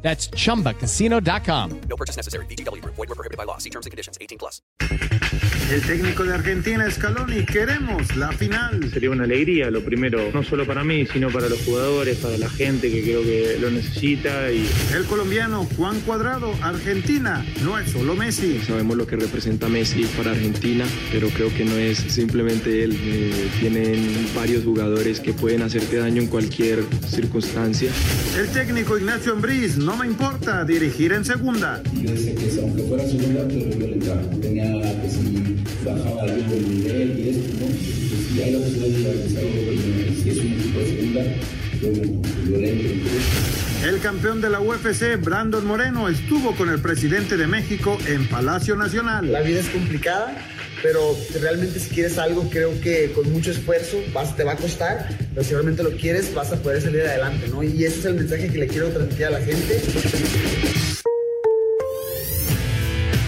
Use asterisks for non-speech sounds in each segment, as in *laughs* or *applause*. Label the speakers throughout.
Speaker 1: That's chumbacasino.com.
Speaker 2: No purchase necessary. BGW. Void were prohibited by law. See terms and conditions. 18 plus.
Speaker 3: El técnico de Argentina, Scaloni, queremos la final.
Speaker 4: Sería una alegría, lo primero, no solo para mí, sino para los jugadores, para la gente que creo que lo necesita. Y
Speaker 3: El colombiano Juan Cuadrado, Argentina, no es solo Messi.
Speaker 5: Sabemos lo que representa Messi para Argentina, pero creo que no es simplemente él. Eh, tienen varios jugadores que pueden hacerte daño en cualquier circunstancia.
Speaker 3: El técnico Ignacio Ambriz, no me importa dirigir en segunda.
Speaker 6: yo decía que aunque fuera segunda, pero yo le entraba. Tenía que si bajaba algo el nivel y esto, ¿no? Pues, si hay la posibilidad de y si es un equipo de segunda, yo, yo le entro.
Speaker 3: El campeón de la UFC, Brandon Moreno, estuvo con el presidente de México en Palacio Nacional.
Speaker 7: La vida es complicada, pero realmente si quieres algo, creo que con mucho esfuerzo vas, te va a costar, pero si realmente lo quieres, vas a poder salir adelante, ¿no? Y ese es el mensaje que le quiero transmitir a la gente.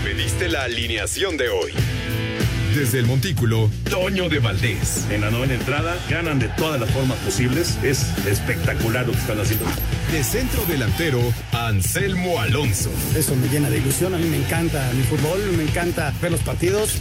Speaker 8: Pediste la alineación de hoy. Desde el Montículo, Toño de Valdés.
Speaker 9: En la novena entrada ganan de todas las formas posibles. Es espectacular lo que están haciendo.
Speaker 8: De centro delantero, Anselmo Alonso.
Speaker 10: Eso me llena de ilusión. A mí me encanta mi fútbol, me encanta ver los partidos.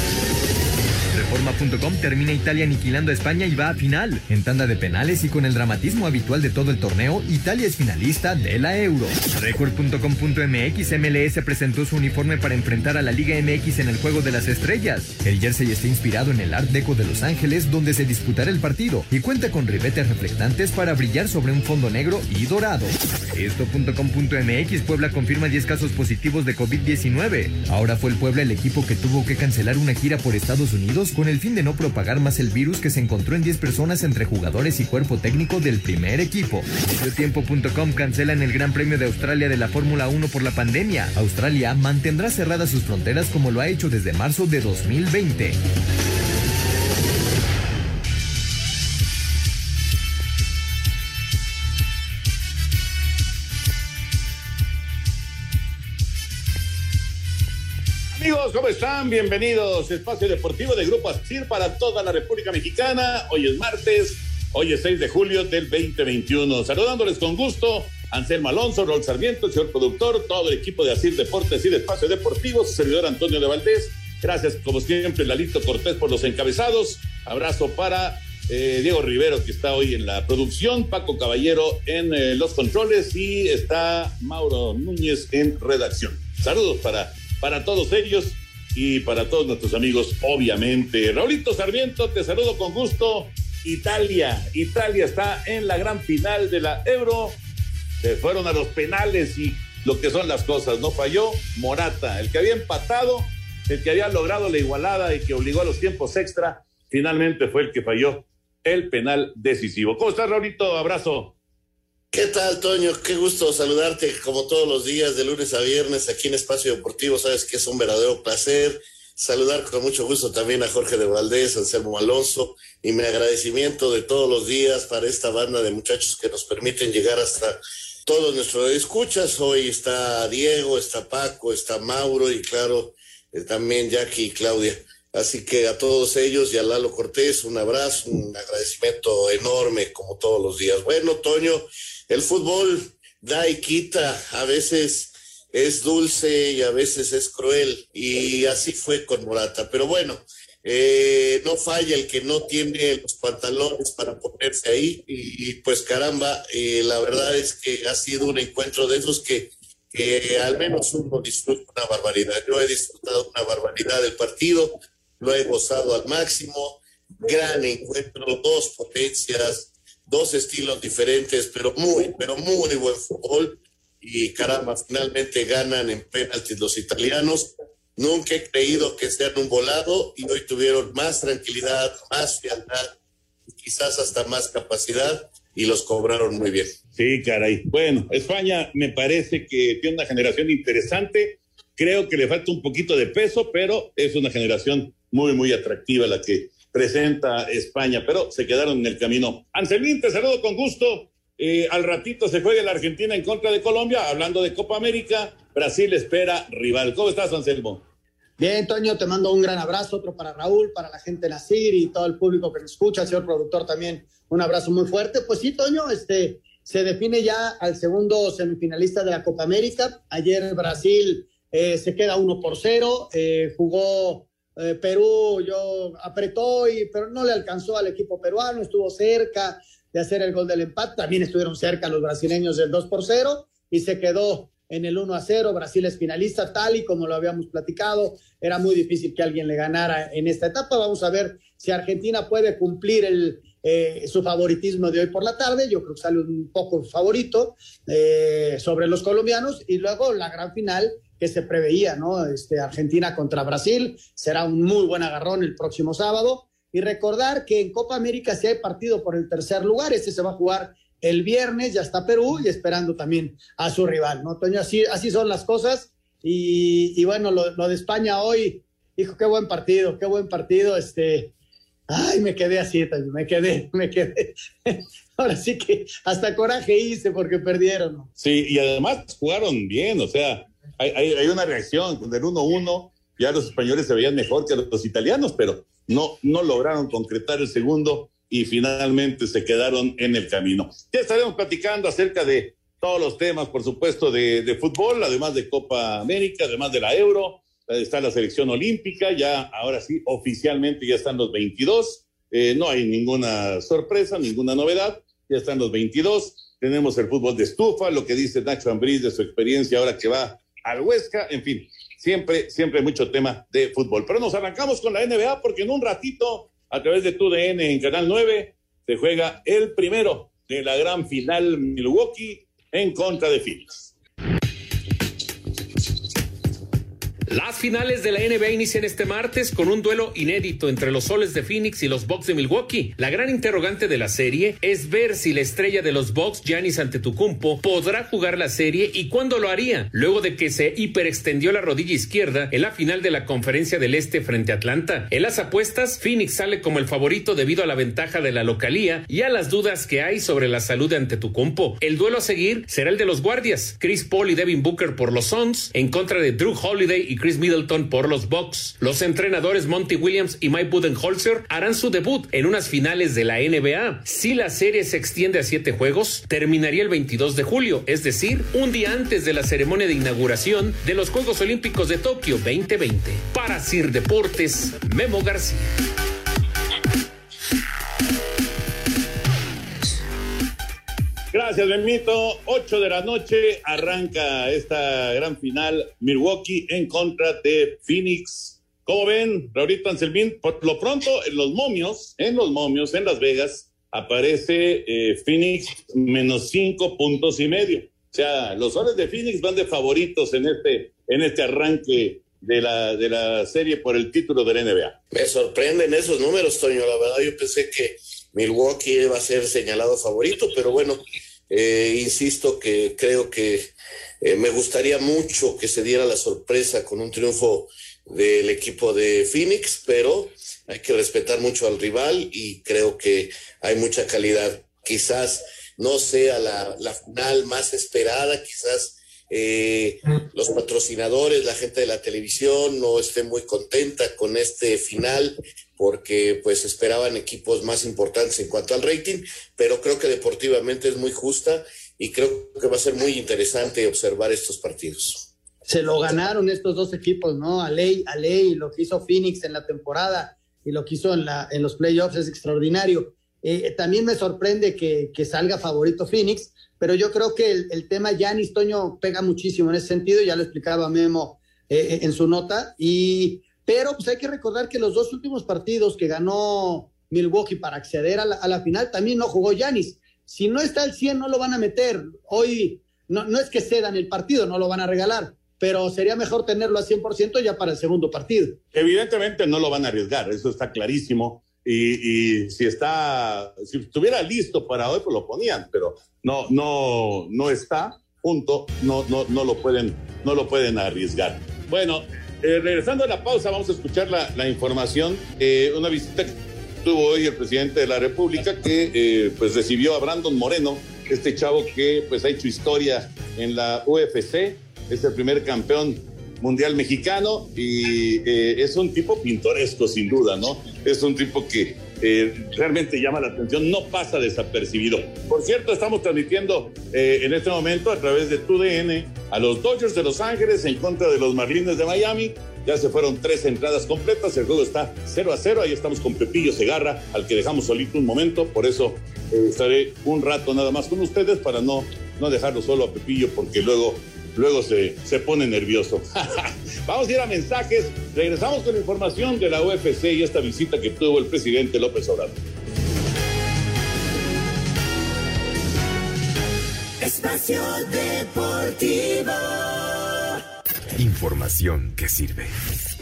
Speaker 11: Reforma.com termina Italia aniquilando a España y va a final. En tanda de penales y con el dramatismo habitual de todo el torneo, Italia es finalista de la Euro. Record.com.mx MLS presentó su uniforme para enfrentar a la Liga MX en el Juego de las Estrellas. El jersey está inspirado en el Art Deco de Los Ángeles, donde se disputará el partido, y cuenta con ribetes reflectantes para brillar sobre un fondo negro y dorado. Esto.com.mx Puebla confirma 10 casos positivos de COVID-19. Ahora fue el Puebla el equipo que tuvo que cancelar una gira por Estados Unidos con el fin de no propagar más el virus que se encontró en 10 personas entre jugadores y cuerpo técnico del primer equipo. Mediotiempo.com cancelan el Gran Premio de Australia de la Fórmula 1 por la pandemia. Australia mantendrá cerradas sus fronteras como lo ha hecho desde marzo de 2020.
Speaker 9: Amigos, ¿cómo están? Bienvenidos. Espacio Deportivo de Grupo Asir para toda la República Mexicana. Hoy es martes, hoy es 6 de julio del 2021. Saludándoles con gusto, Anselmo Alonso, Rol Sarmiento, el señor productor, todo el equipo de Asir Deportes y de Espacio Deportivo, su servidor Antonio de Valdés. Gracias, como siempre, Lalito Cortés por los encabezados. Abrazo para eh, Diego Rivero, que está hoy en la producción, Paco Caballero en eh, los controles y está Mauro Núñez en redacción. Saludos para para todos ellos y para todos nuestros amigos, obviamente. Raulito Sarmiento, te saludo con gusto. Italia, Italia está en la gran final de la Euro. Se fueron a los penales y lo que son las cosas, no falló Morata, el que había empatado, el que había logrado la igualada y que obligó a los tiempos extra, finalmente fue el que falló el penal decisivo. ¿Cómo estás, Raulito? Abrazo.
Speaker 12: ¿Qué tal, Toño? Qué gusto saludarte como todos los días, de lunes a viernes, aquí en Espacio Deportivo. Sabes que es un verdadero placer. Saludar con mucho gusto también a Jorge de Valdés, Anselmo Alonso, y mi agradecimiento de todos los días para esta banda de muchachos que nos permiten llegar hasta todos nuestros escuchas. Hoy está Diego, está Paco, está Mauro y claro, eh, también Jackie y Claudia. Así que a todos ellos y a Lalo Cortés, un abrazo, un agradecimiento enorme como todos los días. Bueno, Toño, el fútbol da y quita, a veces es dulce y a veces es cruel, y así fue con Morata. Pero bueno, eh, no falla el que no tiene los pantalones para ponerse ahí, y, pues caramba, eh, la verdad es que ha sido un encuentro de esos que, que al menos uno disfruta una barbaridad. Yo he disfrutado una barbaridad del partido, lo he gozado al máximo, gran encuentro, dos potencias, dos estilos diferentes, pero muy, pero muy buen fútbol. Y caramba, finalmente ganan en penaltis los italianos. Nunca he creído que sean un volado y hoy tuvieron más tranquilidad, más fialdad, quizás hasta más capacidad y los cobraron muy bien.
Speaker 9: Sí, caray. Bueno, España me parece que tiene una generación interesante. Creo que le falta un poquito de peso, pero es una generación muy, muy atractiva la que presenta España, pero se quedaron en el camino. Anselmín, te saludo con gusto. Eh, al ratito se juega la Argentina en contra de Colombia. Hablando de Copa América, Brasil espera rival. ¿Cómo estás, Anselmo?
Speaker 13: Bien, Toño, te mando un gran abrazo, otro para Raúl, para la gente de Nacir y todo el público que nos escucha, señor productor también, un abrazo muy fuerte. Pues sí, Toño, este, se define ya al segundo semifinalista de la Copa América. Ayer Brasil eh, se queda uno por cero, eh, jugó eh, Perú, yo apretó, y, pero no le alcanzó al equipo peruano, estuvo cerca de hacer el gol del empate, también estuvieron cerca los brasileños del 2 por 0 y se quedó en el 1 a 0. Brasil es finalista, tal y como lo habíamos platicado. Era muy difícil que alguien le ganara en esta etapa. Vamos a ver si Argentina puede cumplir el, eh, su favoritismo de hoy por la tarde. Yo creo que sale un poco favorito eh, sobre los colombianos. Y luego la gran final que se preveía, ¿no? Este, Argentina contra Brasil. Será un muy buen agarrón el próximo sábado. Y recordar que en Copa América si hay partido por el tercer lugar. Este se va a jugar el viernes, ya está Perú y esperando también a su rival, ¿no? Toño, así, así son las cosas. Y, bueno, lo, de España hoy, hijo, qué buen partido, qué buen partido. Este, ay, me quedé así, me quedé, *laughs* me quedé. Ahora sí que hasta coraje hice porque perdieron.
Speaker 9: Sí, y además jugaron bien, o sea, hay, hay, hay una reacción con el 1-1. Ya los españoles se veían mejor que los italianos, pero no, no lograron concretar el segundo y finalmente se quedaron en el camino. Ya estaremos platicando acerca de todos los temas, por supuesto, de, fútbol, además de Copa América, además de la Euro, está la selección olímpica, ya ahora sí, oficialmente ya están los 22, eh, no hay ninguna sorpresa, ninguna novedad, ya están los 22, tenemos el fútbol de estufa, lo que dice Nacho Ambriz de su experiencia ahora que va al Huesca, en fin, siempre, siempre mucho tema de fútbol. Pero nos arrancamos con la NBA porque en un ratito a través de TUDN en Canal 9 se juega el primero de la gran final Milwaukee en contra de Phoenix.
Speaker 14: Las finales de la NBA inician este martes con un duelo inédito entre los Soles de Phoenix y los Bucks de Milwaukee. La gran interrogante de la serie es ver si la estrella de los Bucks, Giannis Antetokounmpo, podrá jugar la serie y cuándo lo haría, luego de que se hiperextendió la rodilla izquierda en la final de la Conferencia del Este frente a Atlanta. En las apuestas, Phoenix sale como el favorito debido a la ventaja de la localía y a las dudas que hay sobre la salud de Antetokounmpo. El duelo a seguir será el de los guardias, Chris Paul y Devin Booker por los Suns, en contra de Drew Holiday y Chris Middleton por los Bucks. Los entrenadores Monty Williams y Mike Budenholzer harán su debut en unas finales de la NBA. Si la serie se extiende a siete juegos, terminaría el 22 de julio, es decir, un día antes de la ceremonia de inauguración de los Juegos Olímpicos de Tokio 2020. Para Sir Deportes, Memo García.
Speaker 9: Gracias, Benito. 8 de la noche arranca esta gran final Milwaukee en contra de Phoenix. ¿Cómo ven, Raulito Anselmín? Por lo pronto, en los momios, en los momios, en Las Vegas, aparece eh, Phoenix menos cinco puntos y medio. O sea, los soles de Phoenix van de favoritos en este, en este arranque de la, de la serie por el título de la NBA.
Speaker 12: Me sorprenden esos números, Toño. La verdad, yo pensé que Milwaukee va a ser señalado favorito, pero bueno, eh, insisto que creo que eh, me gustaría mucho que se diera la sorpresa con un triunfo del equipo de Phoenix, pero hay que respetar mucho al rival y creo que hay mucha calidad. Quizás no sea la, la final más esperada, quizás eh, los patrocinadores, la gente de la televisión no esté muy contenta con este final porque pues esperaban equipos más importantes en cuanto al rating, pero creo que deportivamente es muy justa y creo que va a ser muy interesante observar estos partidos.
Speaker 13: Se lo ganaron estos dos equipos, ¿no? A ley, a ley, lo que hizo Phoenix en la temporada y lo que hizo en, la, en los playoffs es extraordinario. Eh, también me sorprende que, que, salga favorito Phoenix, pero yo creo que el, tema Yanis Toño pega muchísimo en ese sentido, ya lo explicaba Memo eh, en su nota, y pero pues hay que recordar que los dos últimos partidos que ganó Milwaukee para acceder a la, a la final también no jugó Yanis. si no está al 100 no lo van a meter. Hoy no, no es que cedan el partido, no lo van a regalar, pero sería mejor tenerlo a 100% ya para el segundo partido.
Speaker 9: Evidentemente no lo van a arriesgar, eso está clarísimo. Y, y, si está, si estuviera listo para hoy, pues lo ponían, pero no, no, no está, punto, no, no, no lo pueden, no lo pueden arriesgar. Bueno, eh, regresando a la pausa, vamos a escuchar la, la información, eh, una visita que tuvo hoy el presidente de la República que eh, pues recibió a Brandon Moreno, este chavo que pues ha hecho historia en la UFC, es el primer campeón mundial mexicano y eh, es un tipo pintoresco sin duda, ¿no? Es un tipo que eh, realmente llama la atención, no pasa desapercibido. Por cierto, estamos transmitiendo eh, en este momento a través de TUDN a los Dodgers de Los Ángeles en contra de los Marlins de Miami. Ya se fueron tres entradas completas, el juego está 0 a 0, ahí estamos con Pepillo Segarra, al que dejamos solito un momento, por eso estaré un rato nada más con ustedes para no, no dejarlo solo a Pepillo porque luego luego se, se pone nervioso. *laughs* Vamos a ir a mensajes. Regresamos con información de la UFC y esta visita que tuvo el presidente López Obrador.
Speaker 15: Espacio Deportivo.
Speaker 16: Información que sirve.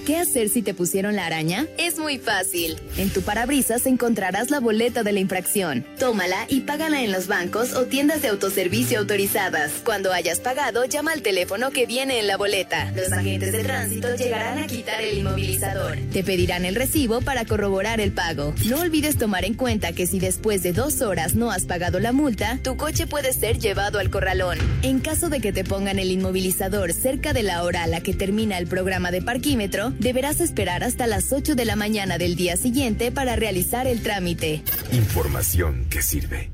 Speaker 17: ¿Qué hacer si te pusieron la araña? Es muy fácil. En tu parabrisas encontrarás la boleta de la infracción. Tómala y págala en los bancos o tiendas de autoservicio autorizadas. Cuando hayas pagado, llama al teléfono que viene en la boleta. Los agentes de tránsito llegarán a quitar el inmovilizador. Te pedirán el recibo para corroborar el pago. No olvides tomar en cuenta que si después de dos horas no has pagado la multa, tu coche puede ser llevado al corralón. En caso de que te pongan el inmovilizador cerca de la hora a la que termina el programa de parquímetro, deberás esperar hasta las 8 de la mañana del día siguiente para realizar el trámite.
Speaker 16: Información que sirve.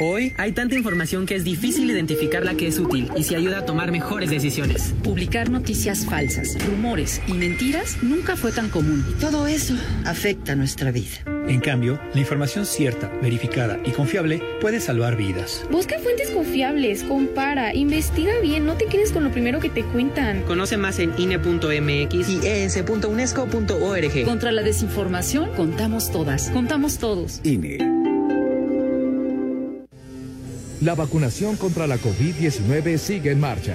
Speaker 18: Hoy hay tanta información que es difícil identificar la que es útil y se ayuda a tomar mejores decisiones.
Speaker 19: Publicar noticias falsas, rumores y mentiras nunca fue tan común. Y todo eso afecta nuestra vida.
Speaker 20: En cambio, la información cierta, verificada y confiable puede salvar vidas.
Speaker 21: Busca fuentes confiables, compara, investiga bien, no te quedes con lo primero que te cuentan.
Speaker 18: Conoce más en INE.mx y es.unesco.org.
Speaker 19: Contra la desinformación, contamos todas, contamos todos.
Speaker 22: INE. La vacunación contra la COVID-19 sigue en marcha.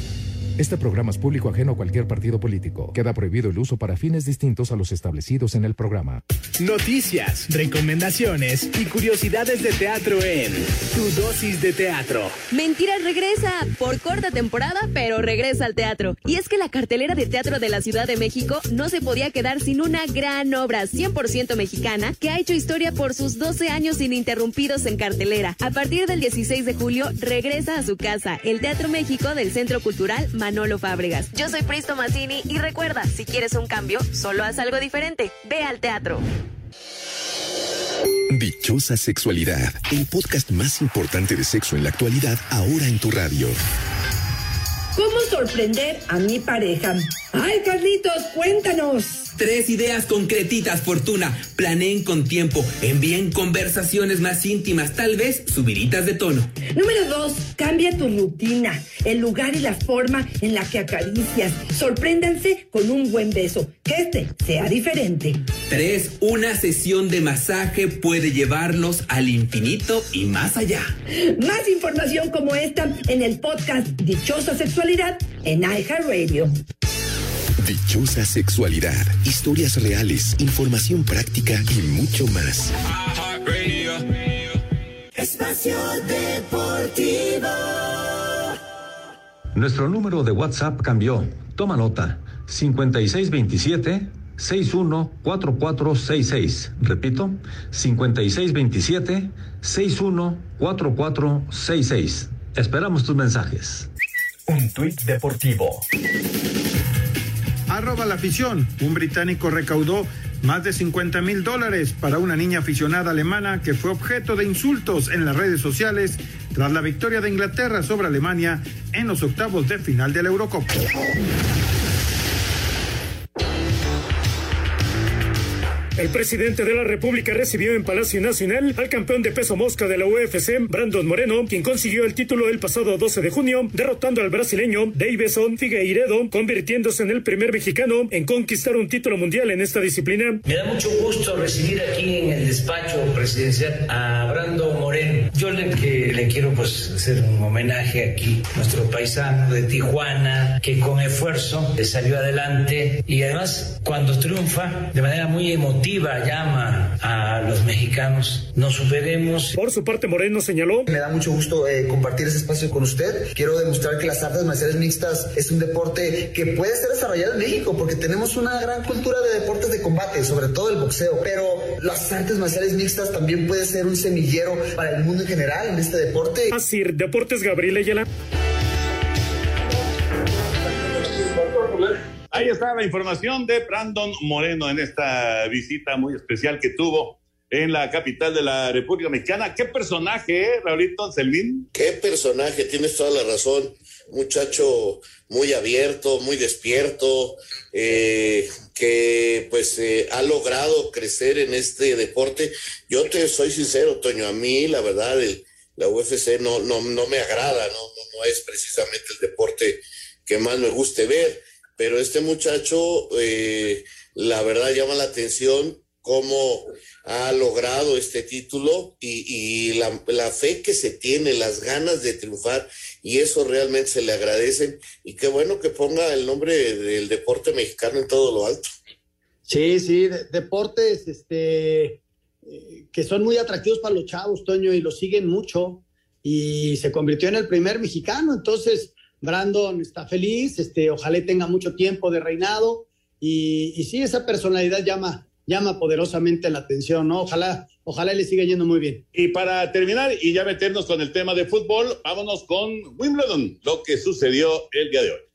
Speaker 22: Este programa es público ajeno a cualquier partido político. Queda prohibido el uso para fines distintos a los establecidos en el programa.
Speaker 5: Noticias, recomendaciones y curiosidades de teatro en Tu Dosis de Teatro.
Speaker 23: Mentiras regresa por corta temporada, pero regresa al teatro. Y es que la cartelera de teatro de la Ciudad de México no se podía quedar sin una gran obra 100% mexicana que ha hecho historia por sus 12 años ininterrumpidos en cartelera. A partir del 16 de julio regresa a su casa, el Teatro México del Centro Cultural Manolo Fábregas. Yo soy Pristo Mazzini y recuerda, si quieres un cambio, solo haz algo diferente. Ve al teatro.
Speaker 16: Dichosa Sexualidad, el podcast más importante de sexo en la actualidad, ahora en tu radio.
Speaker 24: ¿Cómo sorprender a mi pareja? Ay, Carlitos, cuéntanos.
Speaker 25: Tres ideas concretitas, Fortuna. Planeen con tiempo. Envíen conversaciones más íntimas, tal vez subiditas de tono.
Speaker 24: Número dos, cambia tu rutina, el lugar y la forma en la que acaricias. Sorpréndanse con un buen beso. Que este sea diferente.
Speaker 25: Tres, una sesión de masaje puede llevarlos al infinito y más allá.
Speaker 24: Más información como esta en el podcast Dichosa Sexualidad en iHeartRadio.
Speaker 16: Dichosa Sexualidad, historias reales, información práctica y mucho más.
Speaker 15: Espacio Deportivo.
Speaker 26: Nuestro número de WhatsApp cambió. Toma nota. 5627 614466. Repito, 5627 614466. Esperamos tus mensajes.
Speaker 27: Un tuit deportivo.
Speaker 3: Arroba la afición. Un británico recaudó más de 50 mil dólares para una niña aficionada alemana que fue objeto de insultos en las redes sociales tras la victoria de Inglaterra sobre Alemania en los octavos de final de la Eurocopa.
Speaker 28: El presidente de la República recibió en Palacio Nacional al campeón de peso mosca de la UFC, Brandon Moreno, quien consiguió el título el pasado 12 de junio, derrotando al brasileño Davison Figueiredo, convirtiéndose en el primer mexicano en conquistar un título mundial en esta disciplina.
Speaker 29: Me da mucho gusto recibir aquí en el despacho presidencial a Brandon Moreno. Yo le, que, le quiero pues hacer un homenaje aquí, nuestro paisano de Tijuana, que con esfuerzo salió adelante y además cuando triunfa de manera muy emotiva llama a los mexicanos, nos superemos.
Speaker 28: Por su parte, Moreno señaló.
Speaker 30: Me da mucho gusto eh, compartir ese espacio con usted. Quiero demostrar que las artes marciales mixtas es un deporte que puede ser desarrollado en México porque tenemos una gran cultura de deportes de combate, sobre todo el boxeo, pero las artes marciales mixtas también puede ser un semillero para el mundo en general en este deporte.
Speaker 28: Así, Deportes Gabriel Ayala.
Speaker 9: Ahí está la información de Brandon Moreno en esta visita muy especial que tuvo en la capital de la República Mexicana. ¿Qué personaje, eh, Raulito Selvín?
Speaker 12: Qué personaje, tienes toda la razón. Muchacho muy abierto, muy despierto, eh, que pues eh, ha logrado crecer en este deporte. Yo te soy sincero, Toño, a mí la verdad la UFC no, no, no me agrada, no, no, no es precisamente el deporte que más me guste ver pero este muchacho, eh, la verdad, llama la atención cómo ha logrado este título y, la, fe que se tiene, las ganas de triunfar, y eso realmente se le agradece. Y qué bueno que ponga el nombre del deporte mexicano en todo lo alto.
Speaker 13: Sí, sí, deportes este, eh, que son muy atractivos para los chavos, Toño, y lo siguen mucho. Y se convirtió en el primer mexicano, entonces Brandon está feliz, este, ojalá tenga mucho tiempo de reinado y, y sí, esa personalidad llama, llama poderosamente la atención, ¿no? Ojalá, ojalá le siga yendo muy bien.
Speaker 9: Y para terminar y ya meternos con el tema de fútbol, vámonos con Wimbledon, lo que sucedió el día de hoy.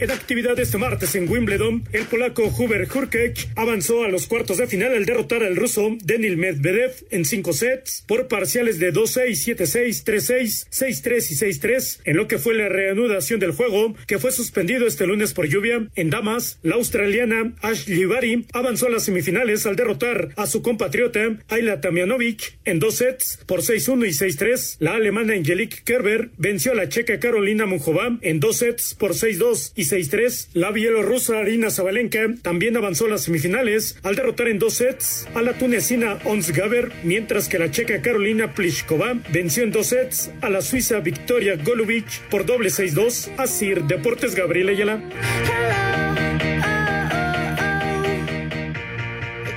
Speaker 28: En actividad este martes en Wimbledon, el polaco Hubert Hurkacz avanzó a los cuartos de final al derrotar al ruso Denil Medvedev en cinco sets por parciales de 2-6, 7-6, 3-6, 6-3 y 6-3, en lo que fue la reanudación del juego, que fue suspendido este lunes por lluvia. En damas, la australiana Ashley Barty avanzó a las semifinales al derrotar a su compatriota Ayla Tamjanovic en dos sets por 6-1 y 6-3. La alemana Angelique Kerber venció a la checa Carolina Mujova en dos sets por 6-2 y 6-3. La bielorrusa Arina Zabalenka también avanzó a las semifinales al derrotar en dos sets a la tunecina Ons Gaber, mientras que la checa Carolina Pliskova venció en dos sets a la suiza Victoria Golubic por doble 6-2. Así, Deportes Gabriel Ayala.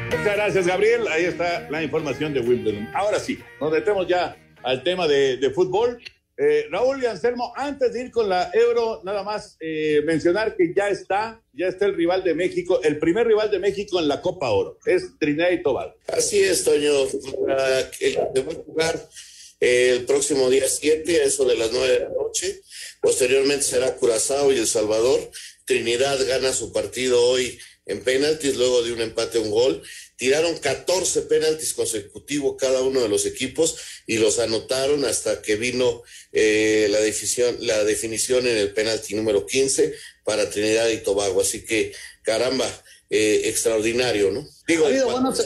Speaker 9: Muchas gracias, Gabriel. Ahí está la información de Wimbledon. Ahora sí, nos metemos ya al tema de, de fútbol. Eh, Raúl y Anselmo, antes de ir con la Euro, nada más eh, mencionar que ya está, ya está el rival de México, el primer rival de México en la Copa Oro, es Trinidad y Tobago.
Speaker 12: Así es, Toño. Jugar el próximo día 7, a eso de las 9 de la noche. Posteriormente será Curazao y El Salvador. Trinidad gana su partido hoy en penaltis, luego de un empate un gol. Tiraron 14 penaltis consecutivos cada uno de los equipos y los anotaron hasta que vino eh, la, definición, la definición en el penalti número 15 para Trinidad y Tobago. Así que, caramba, eh, extraordinario, ¿no? Digo,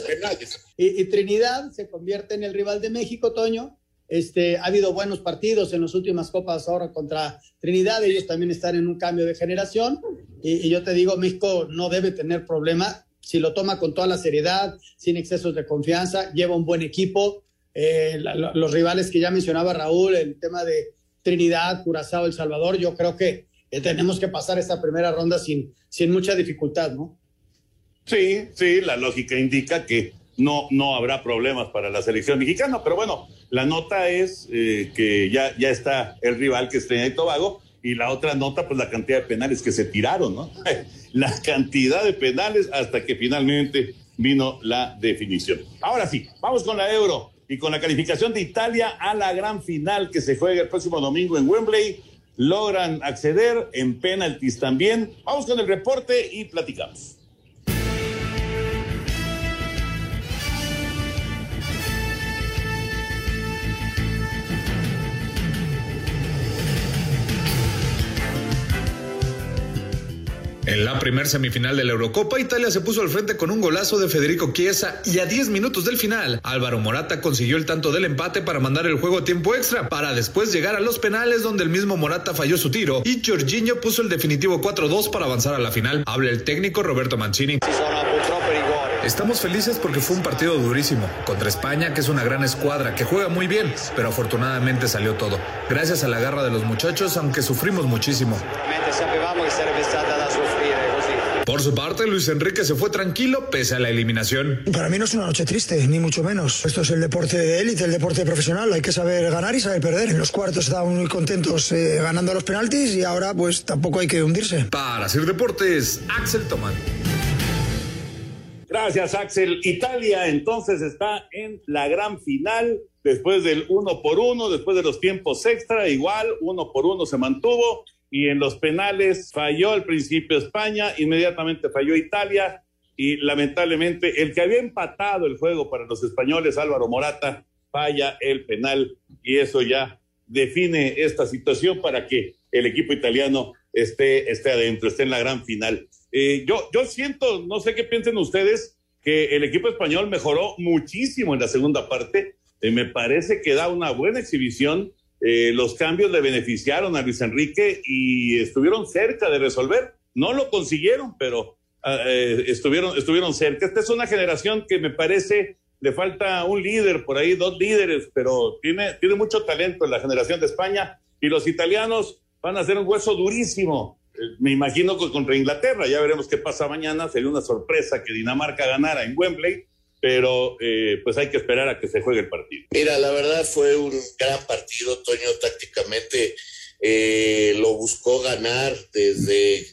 Speaker 13: penaltis. Y, y, Trinidad se convierte en el rival de México, Toño. Este, ha habido buenos partidos en las últimas copas ahora contra Trinidad. Ellos también están en un cambio de generación. Y, y yo te digo, México no debe tener problema si lo toma con toda la seriedad, sin excesos de confianza, lleva un buen equipo. Eh, los rivales que ya mencionaba Raúl, el tema de Trinidad, Curazao, El Salvador, yo creo que tenemos que pasar esta primera ronda sin, sin mucha dificultad, ¿no?
Speaker 9: Sí, sí, la lógica indica que no, no habrá problemas para la selección mexicana, pero bueno, la nota es eh, que ya, ya está el rival que es Trinidad y Tobago, y la otra nota, pues la cantidad de penales que se tiraron, ¿no? *laughs* la cantidad de penales hasta que finalmente vino la definición. Ahora sí, vamos con la Euro y con la calificación de Italia a la gran final que se juega el próximo domingo en Wembley. Logran acceder en penaltis también. Vamos con el reporte y platicamos.
Speaker 31: En la primer semifinal de la Eurocopa, Italia se puso al frente con un golazo de Federico Chiesa y a 10 minutos del final, Álvaro Morata consiguió el tanto del empate para mandar el juego a tiempo extra, para después llegar a los penales donde el mismo Morata falló su tiro y Jorginho puso el definitivo 4-2 para avanzar a la final. Habla el técnico Roberto Mancini. Estamos felices porque fue un partido durísimo contra España, que es una gran escuadra, que juega muy bien, pero afortunadamente salió todo. Gracias a la garra de los muchachos, aunque sufrimos muchísimo. Por su parte, Luis Enrique se fue tranquilo pese a la eliminación.
Speaker 32: Para mí no es una noche triste, ni mucho menos. Esto es el deporte de élite, el deporte profesional. Hay que saber ganar y saber perder. En los cuartos estábamos muy contentos eh, ganando los penaltis y ahora pues tampoco hay que hundirse.
Speaker 31: Para hacer deportes, Axel Tomán.
Speaker 9: Gracias, Axel. Italia entonces está en la gran final después del uno por uno, después de los tiempos extra, igual uno por uno se mantuvo y en los penales falló al principio España, inmediatamente falló Italia y lamentablemente el que había empatado el juego para los españoles, Álvaro Morata, falla el penal y eso ya define esta situación para que el equipo italiano esté, esté adentro, esté en la gran final. Eh, yo, yo siento, no sé qué piensen ustedes, que el equipo español mejoró muchísimo en la segunda parte. Eh, me parece que da una buena exhibición. Eh, los cambios le beneficiaron a Luis Enrique y estuvieron cerca de resolver. No lo consiguieron, pero estuvieron, estuvieron cerca. Esta es una generación que me parece le falta un líder por ahí, dos líderes, pero tiene, tiene mucho talento en la generación de España y los italianos van a ser un hueso durísimo me imagino que contra Inglaterra, ya veremos qué pasa mañana, sería una sorpresa que Dinamarca ganara en Wembley, pero eh, pues hay que esperar a que se juegue el partido.
Speaker 12: Mira, la verdad fue un gran partido, Toño, tácticamente eh, lo buscó ganar desde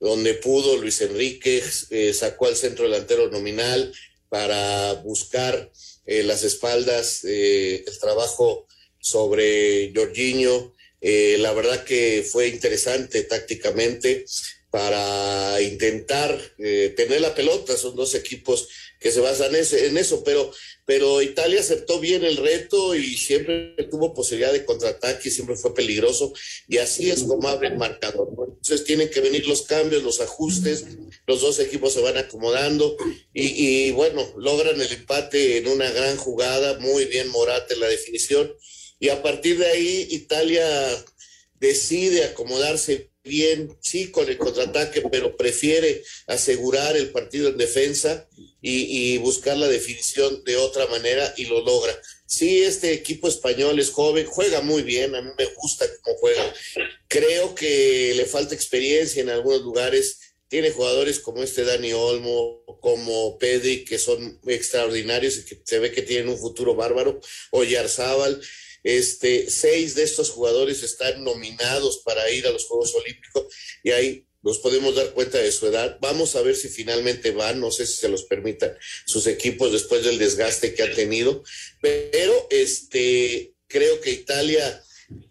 Speaker 12: donde pudo Luis Enrique, eh, sacó al centro delantero nominal para buscar las espaldas, el trabajo sobre Jorginho, eh, la verdad que fue interesante tácticamente para intentar eh, tener la pelota. Son dos equipos que se basan en eso, pero, pero Italia aceptó bien el reto y siempre tuvo posibilidad de contraataque y siempre fue peligroso. Y así es como abre el marcador. Entonces tienen que venir los cambios, los ajustes, los dos equipos se van acomodando y, y bueno, logran el empate en una gran jugada, muy bien Morata en la definición y a partir de ahí Italia decide acomodarse bien, sí, con el contraataque, pero prefiere asegurar el partido en defensa y, buscar la definición de otra manera y lo logra. Sí, este equipo español es joven, juega muy bien, a mí me gusta cómo juega. Creo que le falta experiencia en algunos lugares. Tiene jugadores como este Dani Olmo, como Pedri, que son extraordinarios y que se ve que tienen un futuro bárbaro, o Yarzábal. Este, seis de estos jugadores están nominados para ir a los Juegos Olímpicos y ahí nos podemos dar cuenta de su edad. Vamos a ver si finalmente van, no sé si se los permitan sus equipos después del desgaste que han tenido, pero este, creo que Italia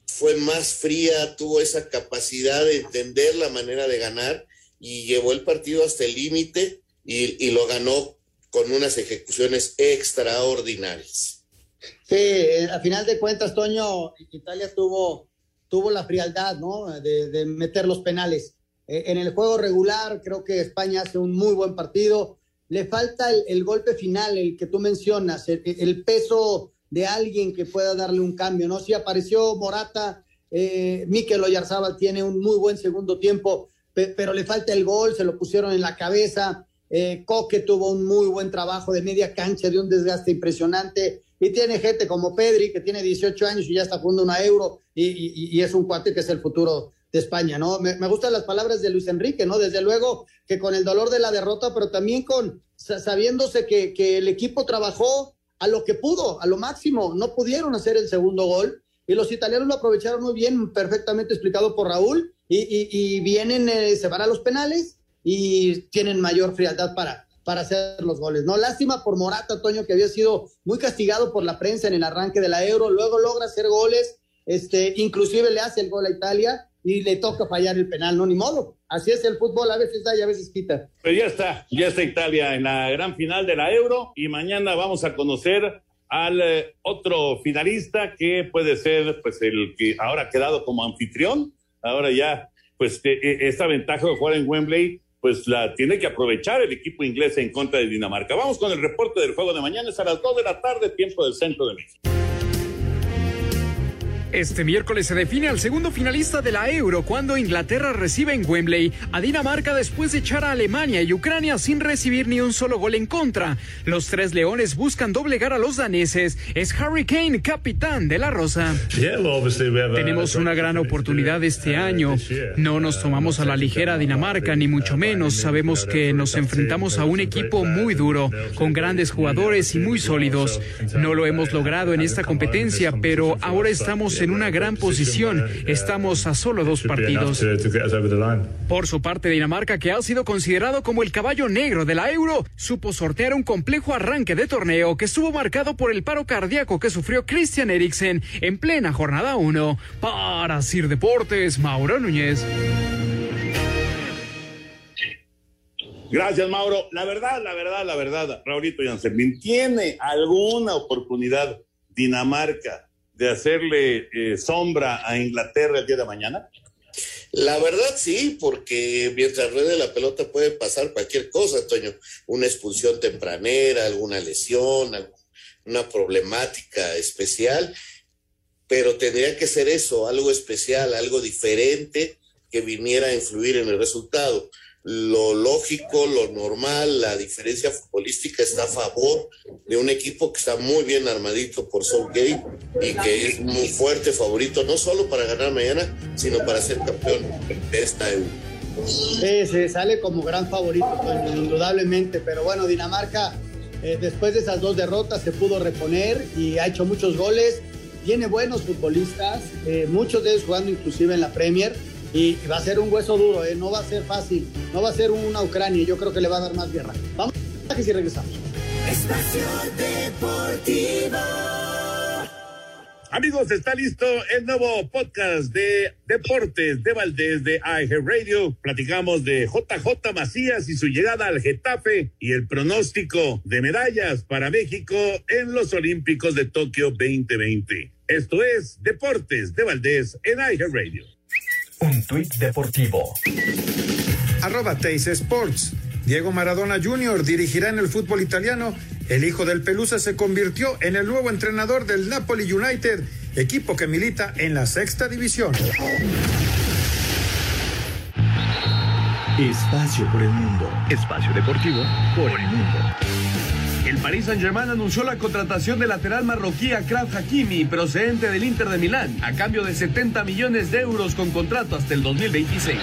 Speaker 12: fue más fría, tuvo esa capacidad de entender la manera de ganar y llevó el partido hasta el límite y, y lo ganó con unas ejecuciones extraordinarias.
Speaker 13: Sí, eh, a final de cuentas, Toño, Italia tuvo, tuvo la frialdad, ¿no? De, meter los penales. Eh, en el juego regular, creo que España hace un muy buen partido. Le falta el, golpe final, el que tú mencionas, el, peso de alguien que pueda darle un cambio, ¿no? Si apareció Morata, eh, Mikel Oyarzábal tiene un muy buen segundo tiempo, pero le falta el gol, se lo pusieron en la cabeza. Eh, Coque tuvo un muy buen trabajo de media cancha, de un desgaste impresionante. Y tiene gente como Pedri, que tiene 18 años y ya está jugando una euro, y, es un cuate que es el futuro de España, ¿no? Me, gustan las palabras de Luis Enrique, ¿no? Desde luego que con el dolor de la derrota, pero también con sabiéndose que, el equipo trabajó a lo que pudo, a lo máximo. No pudieron hacer el segundo gol y los italianos lo aprovecharon muy bien, perfectamente explicado por Raúl, y, vienen, eh, se van a los penales y tienen mayor frialdad para, para hacer los goles. No, lástima por Morata, Toño, que había sido muy castigado por la prensa en el arranque de la Euro, luego logra hacer goles, este, inclusive le hace el gol a Italia y le toca fallar el penal, no, ni modo. Así es el fútbol, a veces da y a veces quita.
Speaker 9: Pues ya está, ya está Italia en la gran final de la Euro y mañana vamos a conocer al eh, otro finalista que puede ser pues el que ahora ha quedado como anfitrión, ahora ya pues eh, esta ventaja de jugar en Wembley pues la tiene que aprovechar el equipo inglés en contra de Dinamarca. Vamos con el reporte del juego de mañana, es a las 2 de la tarde, tiempo del centro de México.
Speaker 33: Este miércoles se define al segundo finalista de la Euro cuando Inglaterra recibe en Wembley a Dinamarca después de echar a Alemania y Ucrania sin recibir ni un solo gol en contra. Los tres leones buscan doblegar a los daneses. Es Harry Kane, capitán de la Rosa. Tenemos una gran oportunidad este año. No nos tomamos a la ligera Dinamarca, ni mucho menos. Sabemos que nos enfrentamos a un equipo muy duro, con grandes jugadores y muy sólidos. No lo hemos logrado en esta competencia, pero ahora estamos en una gran posición. Estamos a solo dos partidos. Por su parte, Dinamarca, que ha sido considerado como el caballo negro de la Euro, supo sortear un complejo arranque de torneo que estuvo marcado por el paro cardíaco que sufrió Christian Eriksen en plena jornada 1. Para Sir Deportes, Mauro Núñez.
Speaker 9: Gracias, Mauro. La verdad, la verdad, la verdad, Raulito Jansen, ¿tiene alguna oportunidad Dinamarca de hacerle eh, sombra a Inglaterra el día de mañana?
Speaker 12: La verdad sí, porque mientras ruede la pelota puede pasar cualquier cosa, Toño. Una expulsión tempranera, alguna lesión, una problemática especial, pero tendría que ser eso, algo especial, algo diferente que viniera a influir en el resultado lo lógico, lo normal, la diferencia futbolística está a favor de un equipo que está muy bien armadito por Southgate y que es muy fuerte favorito, no solo para ganar mañana, sino para ser campeón de esta Euro.
Speaker 13: Sí, se sale como gran favorito, pues, indudablemente, pero bueno, Dinamarca eh, después de esas dos derrotas se pudo reponer y ha hecho muchos goles, tiene buenos futbolistas, eh, muchos de ellos jugando inclusive en la Premier y va a ser un hueso duro, ¿eh? no va a ser fácil, no va a ser una Ucrania, yo creo que le va a dar más guerra. Vamos a que si regresamos.
Speaker 34: Espacio Deportivo.
Speaker 9: Amigos, está listo el nuevo podcast de Deportes de Valdés de AEG Radio. Platicamos de JJ Macías y su llegada al Getafe y el pronóstico de medallas para México en los Olímpicos de Tokio 2020. Esto es Deportes de Valdés en AEG Radio.
Speaker 8: Un tuit deportivo.
Speaker 3: Arroba Teis Sports. Diego Maradona Jr. dirigirá en el fútbol italiano. El hijo del Pelusa se convirtió en el nuevo entrenador del Napoli United, equipo que milita en la sexta división.
Speaker 16: Espacio por el mundo. Espacio deportivo por el mundo.
Speaker 35: El Paris Saint-Germain anunció la contratación del lateral marroquí Akraf Hakimi, procedente del Inter de Milán, a cambio de 70 millones de euros con contrato hasta el 2026.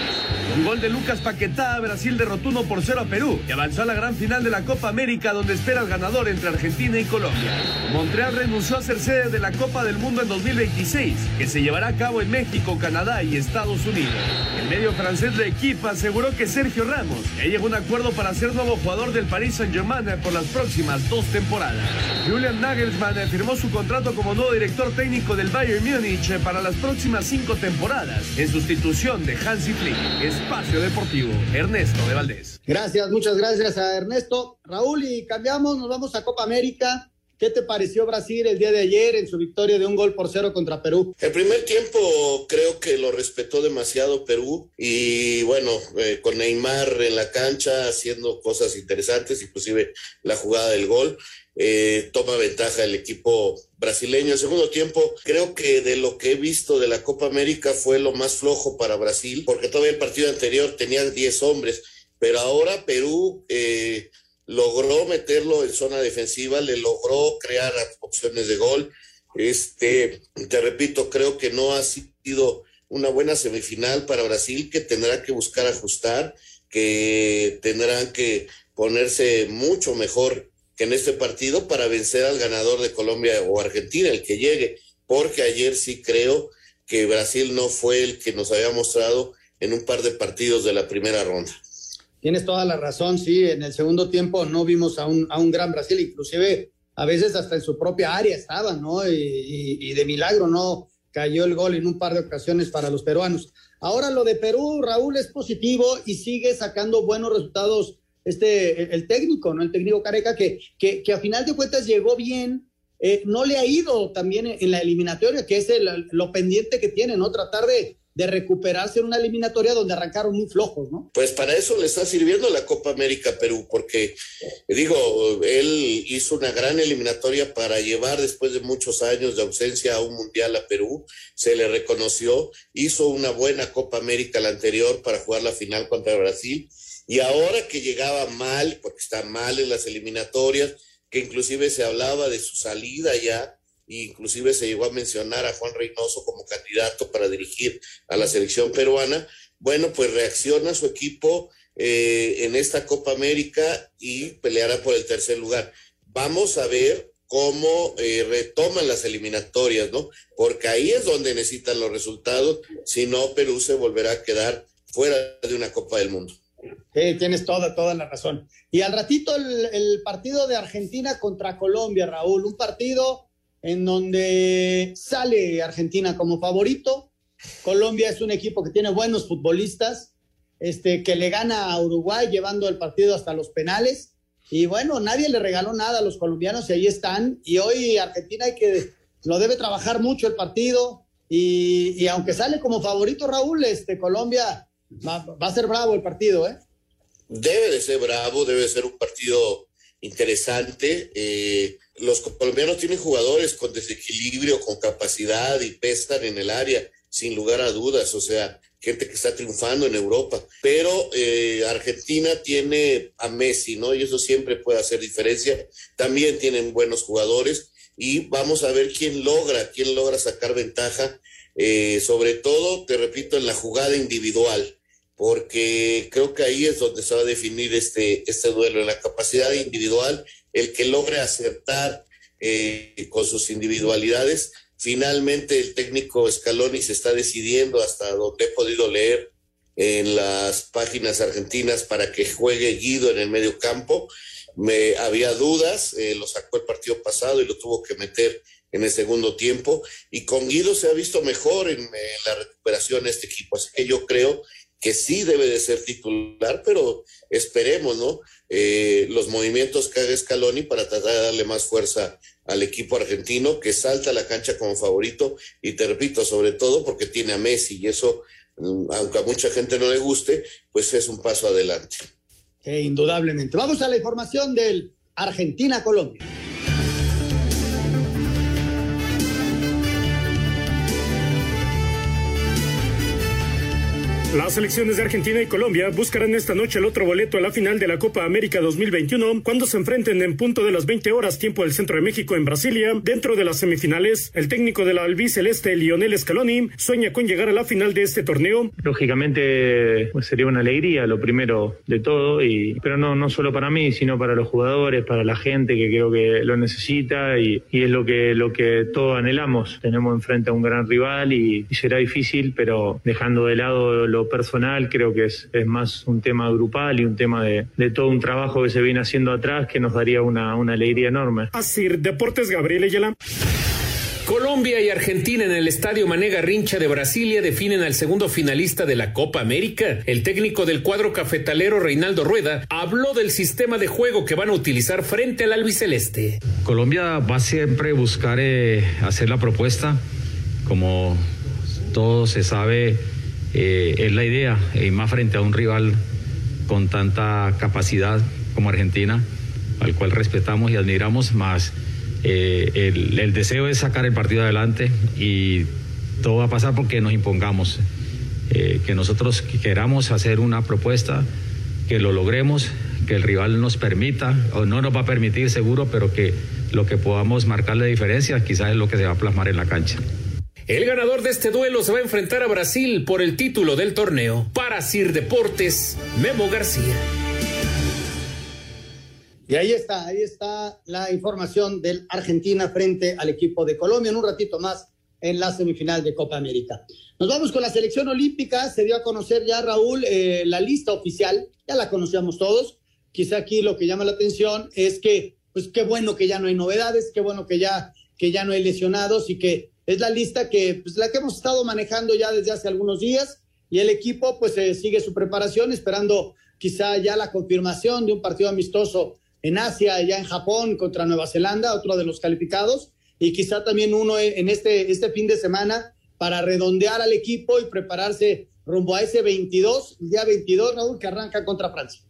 Speaker 35: Un gol de Lucas Paquetá, Brasil derrotó 1 por 0 a Perú y avanzó a la gran final de la Copa América donde espera el ganador entre Argentina y Colombia. Montreal renunció a ser sede de la Copa del Mundo en 2026, que se llevará a cabo en México, Canadá y Estados Unidos. El medio francés de equipa aseguró que Sergio Ramos ya llegó a un acuerdo para ser nuevo jugador del Paris Saint-Germain por las próximas dos temporadas. Julian Nagelsmann firmó su contrato como nuevo director técnico del Bayern Múnich para las próximas cinco temporadas, en sustitución de Hansi Flick. Espacio Deportivo, Ernesto de Valdés.
Speaker 13: Gracias, muchas gracias a Ernesto. Raúl, y cambiamos, nos vamos a Copa América. ¿Qué te pareció Brasil el día de ayer en su victoria de un gol por cero contra Perú?
Speaker 12: El primer tiempo creo que lo respetó demasiado Perú y bueno, eh, con Neymar en la cancha haciendo cosas interesantes, inclusive la jugada del gol. Eh, toma ventaja el equipo brasileño. El segundo tiempo, creo que de lo que he visto de la Copa América fue lo más flojo para Brasil, porque todavía el partido anterior tenía 10 hombres, pero ahora Perú eh, logró meterlo en zona defensiva, le logró crear opciones de gol. Este, te repito, creo que no ha sido una buena semifinal para Brasil, que tendrá que buscar ajustar, que tendrán que ponerse mucho mejor que en este partido para vencer al ganador de Colombia o Argentina, el que llegue, porque ayer sí creo que Brasil no fue el que nos había mostrado en un par de partidos de la primera ronda.
Speaker 13: Tienes toda la razón, sí, en el segundo tiempo no vimos a un, a un gran Brasil, inclusive a veces hasta en su propia área estaban, ¿no? Y, y, y, de milagro no cayó el gol en un par de ocasiones para los peruanos. Ahora lo de Perú, Raúl, es positivo y sigue sacando buenos resultados este, el, el técnico, ¿no? El técnico Careca, que, que, que, a final de cuentas llegó bien, eh, no le ha ido también en la eliminatoria, que es el, lo pendiente que tiene, ¿no? Tratar de, de recuperarse en una eliminatoria donde arrancaron muy flojos, ¿no?
Speaker 12: Pues para eso le está sirviendo la Copa América Perú, porque digo, él hizo una gran eliminatoria para llevar después de muchos años de ausencia a un mundial a Perú, se le reconoció, hizo una buena Copa América la anterior para jugar la final contra Brasil, y ahora que llegaba mal, porque está mal en las eliminatorias, que inclusive se hablaba de su salida ya, inclusive se llegó a mencionar a Juan Reynoso como candidato para dirigir a la selección peruana. Bueno, pues reacciona su equipo eh, en esta Copa América y peleará por el tercer lugar. Vamos a ver cómo eh, retoman las eliminatorias, ¿no? Porque ahí es donde necesitan los resultados, si no, Perú se volverá a quedar fuera de una Copa del Mundo.
Speaker 13: Sí, tienes toda, toda la razón. Y al ratito el, el partido de Argentina contra Colombia, Raúl, un partido en donde sale Argentina como favorito. Colombia es un equipo que tiene buenos futbolistas, este, que le gana a Uruguay llevando el partido hasta los penales. Y bueno, nadie le regaló nada a los colombianos y ahí están. Y hoy Argentina hay que, lo debe trabajar mucho el partido. Y, y aunque sale como favorito Raúl, este, Colombia va, a ser bravo el partido, ¿eh?
Speaker 12: Debe de ser bravo, debe de ser un partido interesante. Eh, los colombianos tienen jugadores con desequilibrio, con capacidad y pesan en el área, sin lugar a dudas. O sea, gente que está triunfando en Europa. Pero eh, Argentina tiene a Messi, ¿no? Y eso siempre puede hacer diferencia. También tienen buenos jugadores y vamos a ver quién logra, quién logra sacar ventaja. Eh, sobre todo, te repito, en la jugada individual porque creo que ahí es donde se va a definir este, este duelo, en la capacidad individual, el que logre acertar eh, con sus individualidades. Finalmente el técnico Scaloni se está decidiendo hasta donde he podido leer en las páginas argentinas para que juegue Guido en el medio campo. Me había dudas, eh, lo sacó el partido pasado y lo tuvo que meter en el segundo tiempo. Y con Guido se ha visto mejor en, en la recuperación este equipo. Así que yo creo que sí debe de ser titular, pero esperemos, ¿no? Eh, los movimientos que haga Scaloni para tratar de darle más fuerza al equipo argentino que salta a la cancha como favorito y te repito, sobre todo porque tiene a Messi y eso, mm, aunque a mucha gente no le guste, pues es un paso adelante.
Speaker 13: Indudablemente. Vamos a la información del Argentina-Colombia.
Speaker 28: Las selecciones de Argentina y Colombia buscarán esta noche el otro boleto a la final de la Copa América 2021 cuando se enfrenten en punto de las 20 horas tiempo del centro de México en Brasilia. Dentro de las semifinales, el técnico de la albiceleste Lionel Scaloni sueña con llegar a la final de este torneo.
Speaker 36: Lógicamente pues, sería una alegría lo primero de todo, y, pero no, no solo para mí, sino para los jugadores, para la gente que creo que lo necesita y, y es lo que, lo que todos anhelamos. Tenemos enfrente a un gran rival y, y será difícil, pero dejando de lado lo personal, creo que es, es más un tema grupal y un tema de, de, todo un trabajo que se viene haciendo atrás que nos daría una, una alegría enorme.
Speaker 28: Así, Deportes Gabriel Ayala.
Speaker 37: Colombia y Argentina en el Estadio Mané Garrincha de Brasilia definen al segundo finalista de la Copa América. El técnico del cuadro cafetalero Reinaldo Rueda habló del sistema de juego que van a utilizar frente al albiceleste.
Speaker 38: Colombia va siempre a buscar eh, hacer la propuesta, como todo se sabe, eh, es la idea, y más frente a un rival con tanta capacidad como Argentina, al cual respetamos y admiramos, más eh, el, deseo es sacar el partido adelante y todo va a pasar porque nos impongamos, eh, que nosotros queramos hacer una propuesta, que lo logremos, que el rival nos permita, o no nos va a permitir seguro, pero que lo que podamos marcar la diferencia quizás es lo que se va a plasmar en la cancha.
Speaker 37: El ganador de este duelo se va a enfrentar a Brasil por el título del torneo. Para Sir Deportes, Memo García.
Speaker 13: Y ahí está, ahí está la información del Argentina frente al equipo de Colombia en un ratito más en la semifinal de Copa América. Nos vamos con la selección olímpica. Se dio a conocer ya, Raúl, eh, la lista oficial. Ya la conocíamos todos. Quizá aquí lo que llama la atención es que, pues qué bueno que ya no hay novedades, qué bueno que ya, que ya no hay lesionados y que es la lista que, pues, la que hemos estado manejando ya desde hace algunos días y el equipo pues eh, sigue su preparación esperando quizá ya la confirmación de un partido amistoso en Asia, ya en Japón contra Nueva Zelanda, otro de los calificados, y quizá también uno en este, este fin de semana para redondear al equipo y prepararse rumbo a ese 22, el día 22, Raúl, que arranca contra Francia.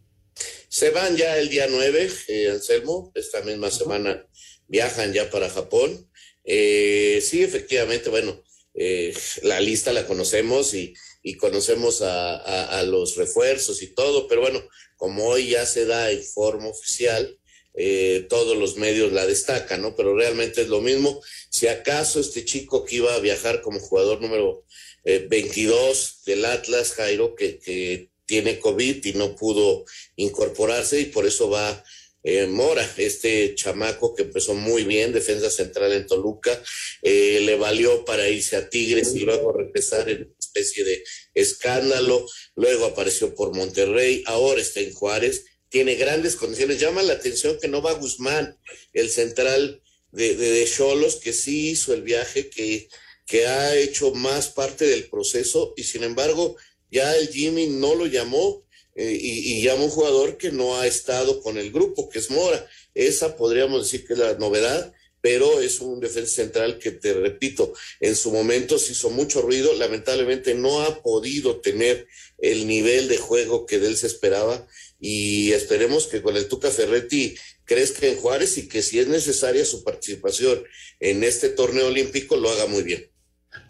Speaker 12: Se van ya el día 9, eh, Anselmo, esta misma semana viajan ya para Japón. Eh, sí, efectivamente, bueno, eh, la lista la conocemos y, conocemos a, los refuerzos y todo, pero bueno, como hoy ya se da en forma oficial, eh, todos los medios la destacan, ¿no? Pero realmente es lo mismo. Si acaso este chico que iba a viajar como jugador número eh, 22 del Atlas, Jairo, que, que tiene COVID y no pudo incorporarse y por eso va eh, Mora, este chamaco que empezó muy bien, defensa central en Toluca, eh, le valió para irse a Tigres y luego regresar en una especie de escándalo, luego apareció por Monterrey, ahora está en Juárez, tiene grandes condiciones, llama la atención que no va Guzmán, el central de Cholos, que sí hizo el viaje, que, que ha hecho más parte del proceso y sin embargo ya el Jimmy no lo llamó eh, y, y, llama un jugador que no ha estado con el grupo, que es Mora. Esa podríamos decir que es la novedad, pero es un defensa central que, te repito, en su momento se hizo mucho ruido, lamentablemente no ha podido tener el nivel de juego que de él se esperaba y esperemos que con el Tuca Ferretti crezca en Juárez y que si es necesaria su participación en este torneo olímpico lo haga muy bien.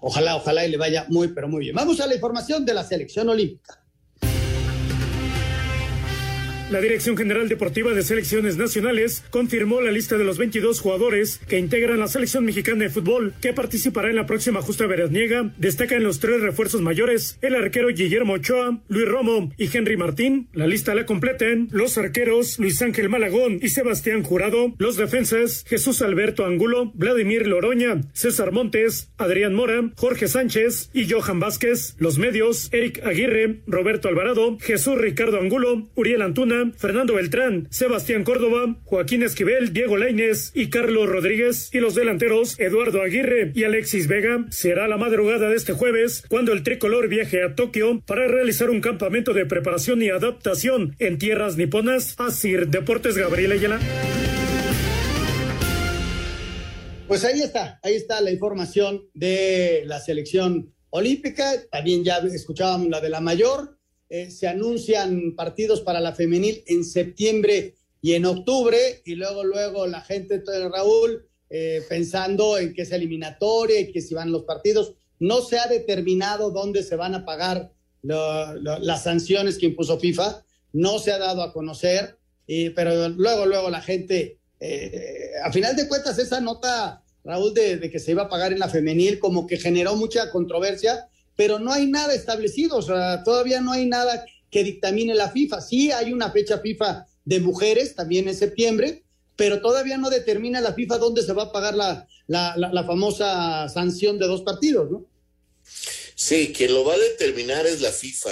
Speaker 13: Ojalá, ojalá y le vaya muy, pero muy bien. Vamos a la información de la selección olímpica.
Speaker 28: La Dirección General Deportiva de Selecciones Nacionales confirmó la lista de los 22 jugadores que integran la selección mexicana de fútbol que participará en la próxima justa veraniega. Destacan los tres refuerzos mayores, el arquero Guillermo Ochoa, Luis Romo y Henry Martín. La lista la completen los arqueros Luis Ángel Malagón y Sebastián Jurado, los defensas Jesús Alberto Angulo, Vladimir Loroña, César Montes, Adrián Mora, Jorge Sánchez y Johan Vázquez, los medios Eric Aguirre, Roberto Alvarado, Jesús Ricardo Angulo, Uriel Antuna, Fernando Beltrán, Sebastián Córdoba, Joaquín Esquivel, Diego Lainez y Carlos Rodríguez y los delanteros Eduardo Aguirre y Alexis Vega. Será la madrugada de este jueves cuando el tricolor viaje a Tokio para realizar un campamento de preparación y adaptación en tierras niponas. Asir Deportes Gabriel Ayala.
Speaker 13: Pues ahí está, ahí está la información de la selección olímpica. También ya escuchábamos la de la mayor eh, se anuncian partidos para la femenil en septiembre y en octubre, y luego, luego la gente, de Raúl, eh, pensando en que es eliminatoria y que si van los partidos, no se ha determinado dónde se van a pagar las sanciones que impuso FIFA, no se ha dado a conocer, y, pero luego, luego la gente, eh, a final de cuentas, esa nota, Raúl, de, de que se iba a pagar en la femenil, como que generó mucha controversia, pero no hay nada establecido, o sea, todavía no hay nada que dictamine la FIFA. Sí hay una fecha FIFA de mujeres, también en septiembre, pero todavía no determina la FIFA dónde se va a pagar la, la, famosa sanción de dos partidos, ¿no?
Speaker 12: Sí, quien lo va a determinar es la FIFA,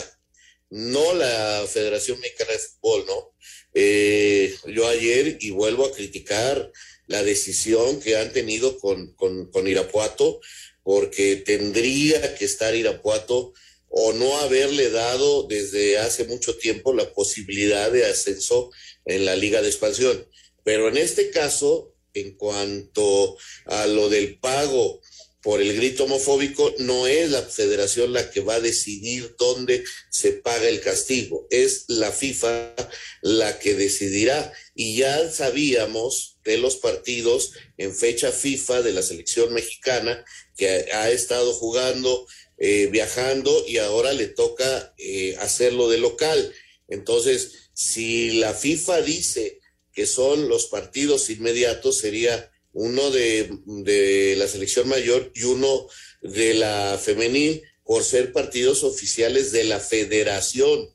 Speaker 12: no la Federación Mexicana de Fútbol, ¿no? Eh, yo ayer, y vuelvo a criticar la decisión que han tenido con, con, con Irapuato, porque tendría que estar Irapuato o no haberle dado desde hace mucho tiempo la posibilidad de ascenso en la Liga de Expansión. Pero en este caso, en cuanto a lo del pago por el grito homofóbico, no es la federación la que va a decidir dónde se paga el castigo, es la FIFA la que decidirá. Y ya sabíamos de los partidos en fecha FIFA de la selección mexicana que ha estado jugando, eh, viajando y ahora le toca eh, hacerlo de local. Entonces, si la FIFA dice que son los partidos inmediatos, sería uno de, de la selección mayor y uno de la femenil por ser partidos oficiales de la federación.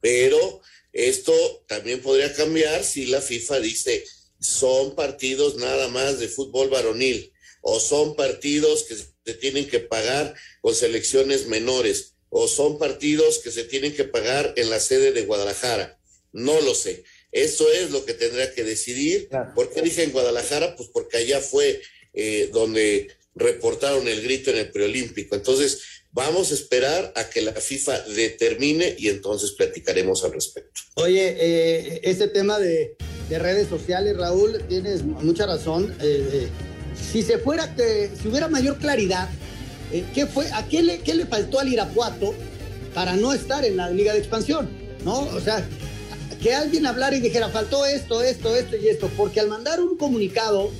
Speaker 12: Pero esto también podría cambiar si la FIFA dice son partidos nada más de fútbol varonil o son partidos que se tienen que pagar con selecciones menores, o son partidos que se tienen que pagar en la sede de Guadalajara. No lo sé. Eso es lo que tendrá que decidir. ¿Por qué dije en Guadalajara? Pues porque allá fue eh, donde reportaron el grito en el preolímpico. Entonces, vamos a esperar a que la FIFA determine y entonces platicaremos al respecto.
Speaker 13: Oye, eh, este tema de, de, redes sociales, Raúl, tienes mucha razón. Eh, si se fuera si hubiera mayor claridad eh, ¿qué fue, ¿a qué le, qué le faltó al Irapuato para no estar en la Liga de Expansión? ¿No? O sea, que alguien hablara y dijera, faltó esto, esto, esto y esto, porque al mandar un comunicado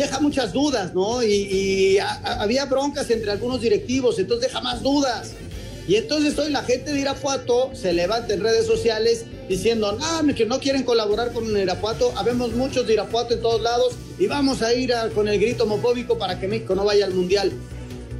Speaker 13: deja muchas dudas, ¿no? Y, había broncas entre algunos directivos, entonces deja más dudas. Y entonces hoy la gente de Irapuato se levanta en redes sociales diciendo, no, que no quieren colaborar con Irapuato, habemos muchos de Irapuato en todos lados y vamos a ir con el grito homofóbico para que México no vaya al Mundial.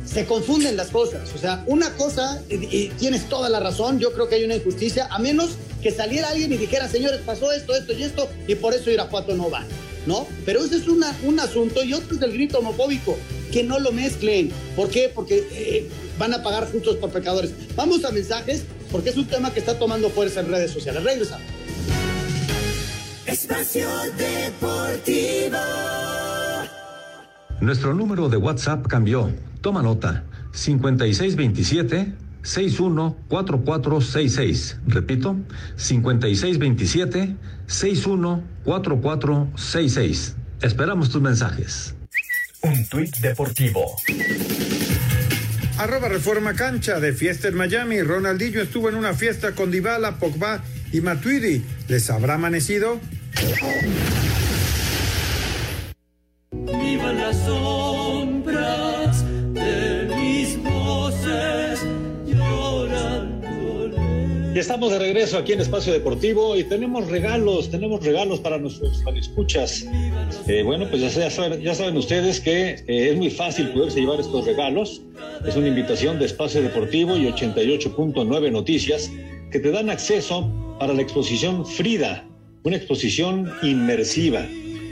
Speaker 13: Se confunden las cosas, o sea, una cosa, y, tienes toda la razón, yo creo que hay una injusticia, a menos que saliera alguien y dijera, señores, pasó esto, esto y esto, y por eso Irapuato no va, ¿no? Pero ese es una, un asunto, y otro es el grito homofóbico, que no lo mezclen. ¿Por qué? Porque eh, van a pagar justos por pecadores. Vamos a mensajes porque es un tema que está tomando fuerza en redes sociales. Regresamos.
Speaker 34: Espacio Deportivo.
Speaker 39: Nuestro número de WhatsApp cambió. Toma nota. 5627 614466. Repito, 5627 614466. Esperamos tus mensajes.
Speaker 16: Un tuit deportivo.
Speaker 3: Arroba Reforma Cancha de fiesta en Miami. Ronaldinho estuvo en una fiesta con Dybala, Pogba y Matuidi. ¿Les habrá amanecido?
Speaker 34: Viva sombras
Speaker 26: Ya estamos de regreso aquí en Espacio Deportivo y tenemos regalos, tenemos regalos para nuestros escuchas. Eh, bueno, pues ya, saben, ya saben ustedes que eh, es muy fácil poderse llevar estos regalos. Es una invitación de Espacio Deportivo y 88.9 Noticias que te dan acceso para la exposición Frida, una exposición inmersiva.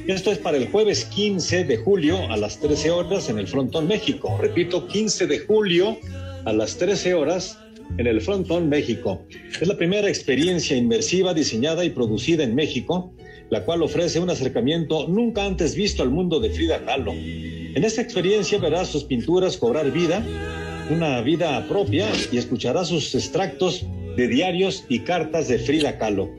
Speaker 26: Esto es para el jueves 15 de julio a las 13 horas en el Frontón México. Repito, 15 de julio a las 13 horas en el Frontón México. Es la primera experiencia inmersiva diseñada y producida en México, la cual ofrece un acercamiento nunca antes visto al mundo de Frida Kahlo. En esta experiencia verás sus pinturas cobrar vida, una vida propia, y escucharás sus extractos de diarios y cartas de Frida Kahlo.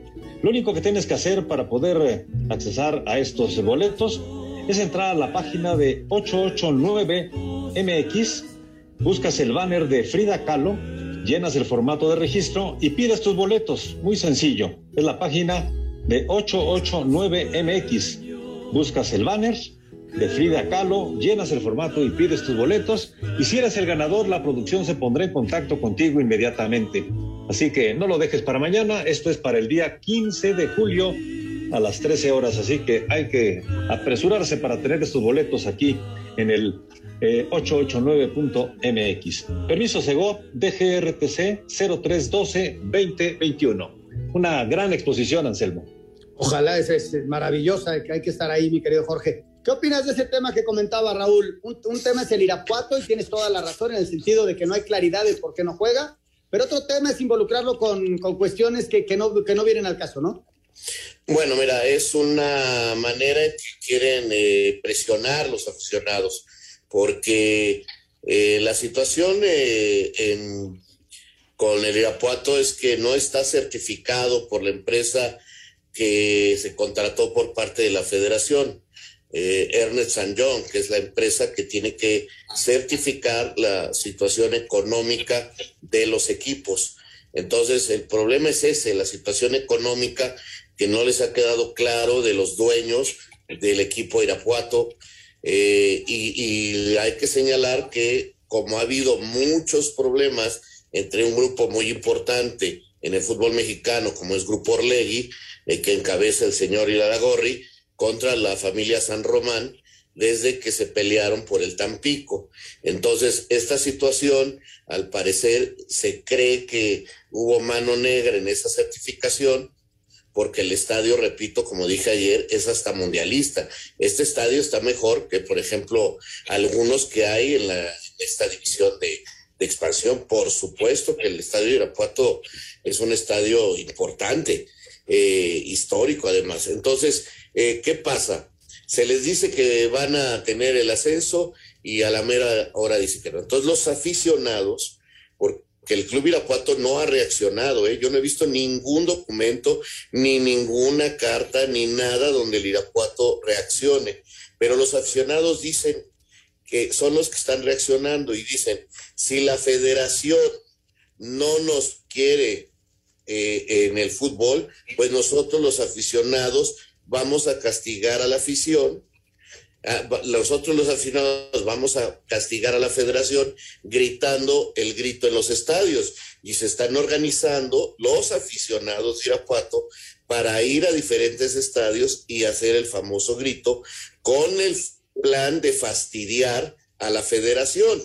Speaker 26: Lo único que tienes que hacer para poder accesar a estos boletos es entrar a la página de 889MX, buscas el banner de Frida Kahlo llenas el formato de registro y pides tus boletos. Muy sencillo. Es la página de 889MX. Buscas el banner de Frida Kahlo, llenas el formato y pides tus boletos. Y si eres el ganador, la producción se pondrá en contacto contigo inmediatamente. Así que no lo dejes para mañana. Esto es para el día 15 de julio a las 13 horas. Así que hay que apresurarse para tener estos boletos aquí en el 889.mx. Eh, Permiso Sego, DGRTC 0312-2021. Una gran exposición, Anselmo.
Speaker 13: Ojalá, es, es maravillosa, que hay que estar ahí, mi querido Jorge. ¿Qué opinas de ese tema que comentaba Raúl? Un, tema es el Irapuato y tienes toda la razón en el sentido de que no hay claridad de por qué no juega, pero otro tema es involucrarlo con, con cuestiones que, que, no, que no vienen al caso, ¿no?
Speaker 12: Bueno, mira, es una manera en que quieren eh, presionar los aficionados porque eh, la situación eh, con el Irapuato es que no está certificado por la empresa que se contrató por parte de la federación, eh, Ernest John, que es la empresa que tiene que certificar la situación económica de los equipos. Entonces, el problema es ese, la situación económica que no les ha quedado claro de los dueños del equipo Irapuato eh, y, hay que señalar que como ha habido muchos problemas entre un grupo muy importante en el fútbol mexicano, como es Grupo Orlegui, eh, que encabeza el señor Gorri, contra la familia San Román, desde que se pelearon por el Tampico. Entonces, esta situación, al parecer, se cree que hubo mano negra en esa certificación porque el estadio, repito, como dije ayer, es hasta mundialista. Este estadio está mejor que, por ejemplo, algunos que hay en, la, esta división de, expansión. Por supuesto que el estadio de Irapuato es un estadio importante, eh, histórico además. Entonces, eh, ¿qué pasa? Se les dice que van a tener el ascenso y a la mera hora dicen que no. Entonces, los aficionados, que el Club Irapuato no ha reaccionado. ¿eh? Yo no he visto ningún documento, ni ninguna carta, ni nada donde el Irapuato reaccione. Pero los aficionados dicen que son los que están reaccionando y dicen, si la federación no nos quiere eh, en el fútbol, pues nosotros los aficionados vamos a castigar a la afición, nosotros los aficionados vamos a castigar a la federación gritando el grito en los estadios y se están organizando los aficionados de Irapuato para ir a diferentes estadios y hacer el famoso grito con el plan de fastidiar a la federación.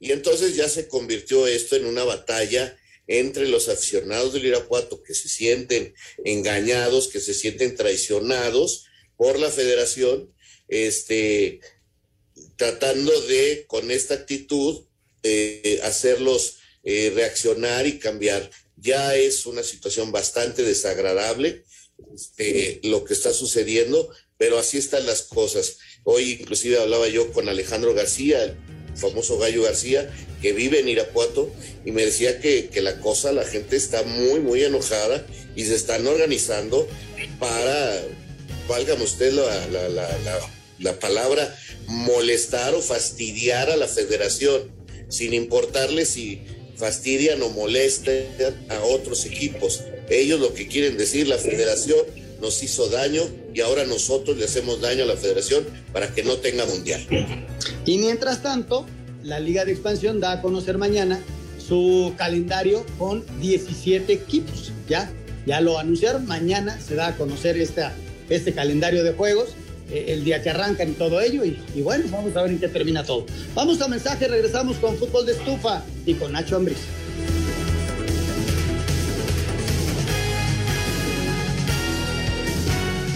Speaker 12: Y entonces ya se convirtió esto en una batalla entre los aficionados del Irapuato que se sienten engañados, que se sienten traicionados por la federación, este, tratando de, con esta actitud, eh, hacerlos eh, reaccionar y cambiar. Ya es una situación bastante desagradable este, lo que está sucediendo, pero así están las cosas. Hoy inclusive hablaba yo con Alejandro García, el famoso Gallo García, que vive en Irapuato, y me decía que, la cosa, la gente está muy, muy enojada y se están organizando para, válgame usted la palabra, molestar o fastidiar a la federación, sin importarle si fastidian o molestan a otros equipos. Ellos lo que quieren decir, la federación nos hizo daño y ahora nosotros le hacemos daño a la federación para que no tenga mundial.
Speaker 13: Y mientras tanto, la Liga de Expansión da a conocer mañana su calendario con 17 equipos. Ya, ya lo anunciaron, mañana se da a conocer este calendario de juegos el día que arrancan todo ello. Y, y, bueno, vamos a ver en qué termina todo. Vamos a mensaje, regresamos con fútbol de estufa y con Nacho Ambriz.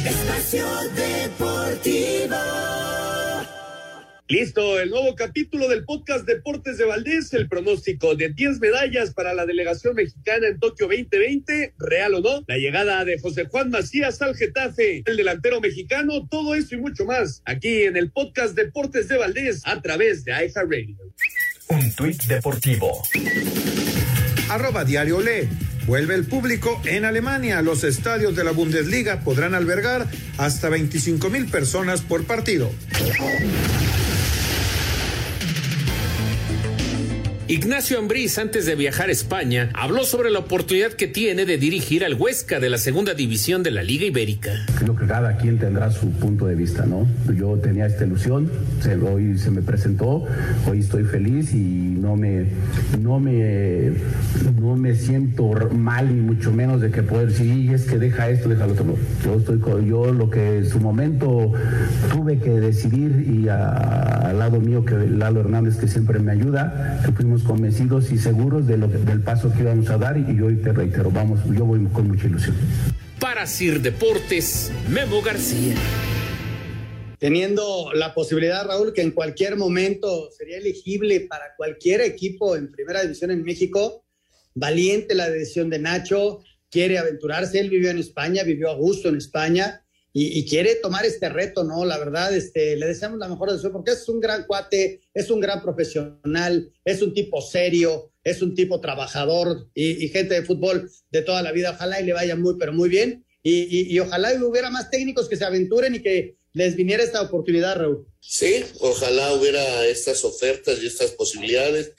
Speaker 34: Espacio Deportivo.
Speaker 35: Listo, el nuevo capítulo del podcast Deportes de Valdés, el pronóstico de 10 medallas para la delegación mexicana en Tokio 2020, real o no, la llegada de José Juan Macías al Getafe, el delantero mexicano, todo eso y mucho más, aquí en el podcast Deportes de Valdés a través de Radio.
Speaker 8: Un tuit deportivo.
Speaker 3: Arroba Diario Le. Vuelve el público en Alemania. Los estadios de la Bundesliga podrán albergar hasta 25 mil personas por partido.
Speaker 37: Ignacio Ambriz, antes de viajar a España, habló sobre la oportunidad que tiene de dirigir al Huesca de la segunda división de la Liga Ibérica.
Speaker 40: Creo que cada quien tendrá su punto de vista, ¿no? Yo tenía esta ilusión, hoy se me presentó, hoy estoy feliz y no me, no me, no me siento mal ni mucho menos de que poder decir, es que deja esto, deja lo otro. Yo estoy yo lo que en su momento tuve que decidir y al lado mío que Lalo Hernández que siempre me ayuda, que fuimos convencidos y seguros de lo, del paso que íbamos a dar y, hoy te reitero, vamos, yo voy con mucha ilusión.
Speaker 37: Para Sir Deportes, Memo García.
Speaker 13: Teniendo la posibilidad, Raúl, que en cualquier momento sería elegible para cualquier equipo en primera división en México, valiente la decisión de Nacho, quiere aventurarse, él vivió en España, vivió a gusto en España, y, quiere tomar este reto, ¿no? La verdad, este, le deseamos la mejor de su porque es un gran cuate, es un gran profesional, es un tipo serio, es un tipo trabajador y, gente de fútbol de toda la vida. Ojalá y le vaya muy, pero muy bien. Y, y ojalá hubiera más técnicos que se aventuren y que les viniera esta oportunidad, Raúl.
Speaker 12: Sí, ojalá hubiera estas ofertas y estas posibilidades.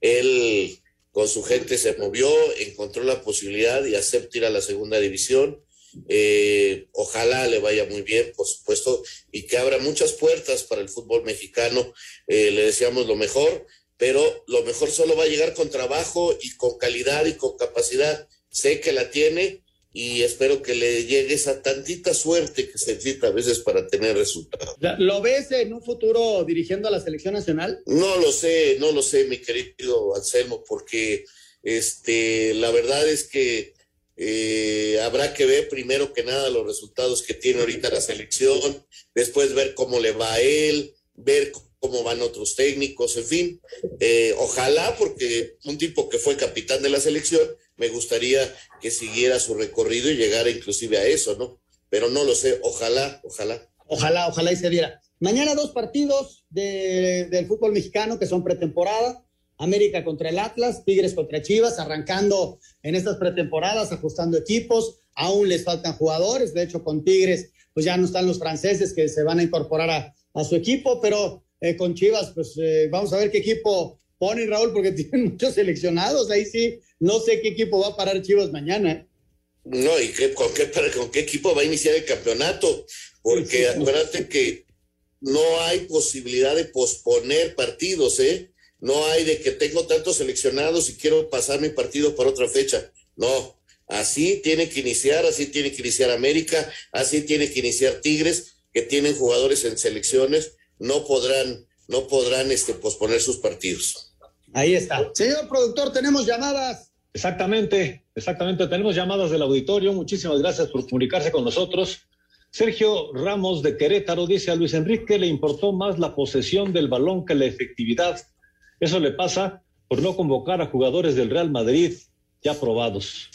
Speaker 12: Él con su gente se movió, encontró la posibilidad y acepta ir a la segunda división eh, ojalá le vaya muy bien, por supuesto, y que abra muchas puertas para el fútbol mexicano. Eh, le deseamos lo mejor, pero lo mejor solo va a llegar con trabajo y con calidad y con capacidad. Sé que la tiene y espero que le llegue esa tantita suerte que se necesita a veces para tener resultados.
Speaker 13: ¿Lo ves en un futuro dirigiendo a la selección nacional?
Speaker 12: No lo sé, no lo sé, mi querido Anselmo, porque este, la verdad es que eh, habrá que ver primero que nada los resultados que tiene ahorita la selección, después ver cómo le va a él, ver cómo van otros técnicos, en fin. Eh, ojalá, porque un tipo que fue capitán de la selección, me gustaría que siguiera su recorrido y llegara inclusive a eso, ¿no? Pero no lo sé, ojalá, ojalá.
Speaker 13: Ojalá, ojalá y se diera. Mañana dos partidos del fútbol mexicano que son pretemporada. América contra el Atlas, Tigres contra Chivas, arrancando en estas pretemporadas, ajustando equipos, aún les faltan jugadores, de hecho con Tigres pues ya no están los franceses que se van a incorporar a, su equipo, pero eh, con Chivas, pues eh, vamos a ver qué equipo pone Raúl, porque *laughs* tienen muchos seleccionados. Ahí sí, no sé qué equipo va a parar Chivas mañana.
Speaker 12: No, y qué, con, qué, con qué equipo va a iniciar el campeonato, porque acuérdate que no hay posibilidad de posponer partidos, ¿eh? No hay de que tengo tantos seleccionados y quiero pasar mi partido para otra fecha. No, así tiene que iniciar, así tiene que iniciar América, así tiene que iniciar Tigres, que tienen jugadores en selecciones, no podrán, no podrán este, posponer sus partidos.
Speaker 13: Ahí está. Señor productor, tenemos llamadas.
Speaker 26: Exactamente, exactamente. Tenemos llamadas del auditorio. Muchísimas gracias por comunicarse con nosotros. Sergio Ramos de Querétaro dice a Luis Enrique le importó más la posesión del balón que la efectividad. Eso le pasa por no convocar a jugadores del Real Madrid ya probados.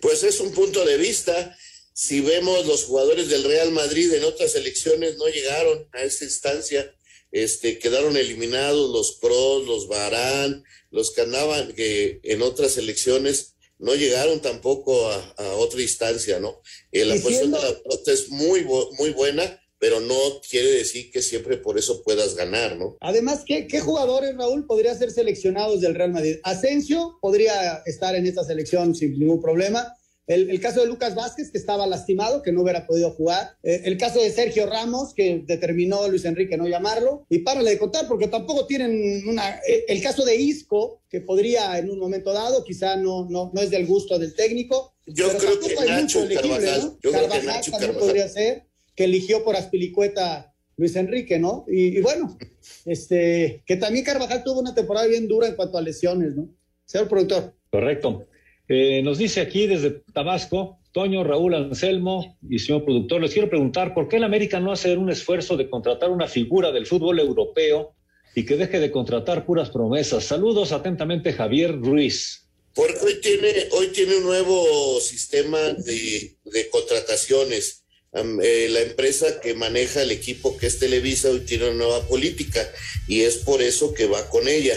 Speaker 12: Pues es un punto de vista. Si vemos los jugadores del Real Madrid en otras elecciones no llegaron a esa instancia, este, quedaron eliminados los pros, los Barán, los que andaban que en otras elecciones no llegaron tampoco a, otra instancia, ¿no? Eh, la posición de la pelota es muy, muy buena, pero no quiere decir que siempre por eso puedas ganar, ¿no?
Speaker 13: Además, ¿qué, qué jugadores, Raúl, podría ser seleccionados del Real Madrid? Asensio podría estar en esta selección sin ningún problema. El, caso de Lucas Vázquez, que estaba lastimado, que no hubiera podido jugar. Eh, el caso de Sergio Ramos, que determinó Luis Enrique no llamarlo. Y párale de contar, porque tampoco tienen una. Eh, el caso de Isco, que podría en un momento dado, quizá no, no, no es del gusto del técnico.
Speaker 12: Yo creo que Nacho Carvajal, yo creo que
Speaker 13: Nacho también podría ser, que eligió por Aspilicueta Luis Enrique, ¿no? Y, y, bueno, este, que también Carvajal tuvo una temporada bien dura en cuanto a lesiones, ¿no? Señor productor.
Speaker 26: Correcto. Eh, nos dice aquí desde Tabasco, Toño, Raúl Anselmo y señor productor, les quiero preguntar por qué el América no hace un esfuerzo de contratar una figura del fútbol europeo y que deje de contratar puras promesas. Saludos atentamente, Javier Ruiz.
Speaker 12: Porque hoy tiene, hoy tiene un nuevo sistema de, contrataciones. Eh, la empresa que maneja el equipo que es Televisa hoy tiene una nueva política y es por eso que va con ella.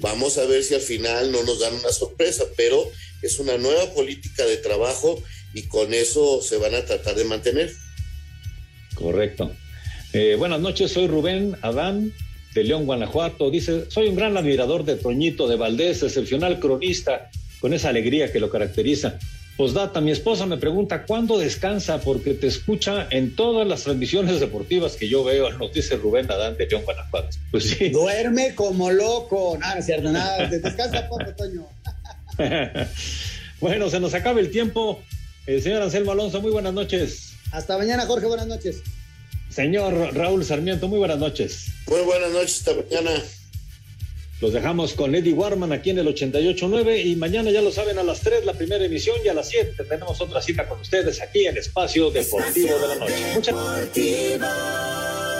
Speaker 12: Vamos a ver si al final no nos dan una sorpresa, pero es una nueva política de trabajo y con eso se van a tratar de mantener.
Speaker 26: Correcto. Eh, buenas noches, soy Rubén Adán de León, Guanajuato. Dice, soy un gran admirador de Toñito de Valdés, excepcional cronista, con esa alegría que lo caracteriza. Posdata, mi esposa me pregunta cuándo descansa porque te escucha en todas las transmisiones deportivas que yo veo, *laughs* nos dice Rubén Adán de León, Guanajuato.
Speaker 13: Pues sí. Duerme como loco. Nada, es cierto, nada. *laughs* Descansa poco, Toño. *laughs*
Speaker 26: bueno, se nos acaba el tiempo. El señor Anselmo Alonso, muy buenas noches.
Speaker 13: Hasta mañana, Jorge, buenas noches.
Speaker 26: Señor Raúl Sarmiento, muy buenas noches.
Speaker 12: Muy buenas noches, hasta mañana.
Speaker 26: Los dejamos con Eddie Warman aquí en el 88.9 y mañana ya lo saben a las 3 la primera emisión y a las 7 tenemos otra cita con ustedes aquí en Espacio Deportivo de la Noche. Muchas gracias.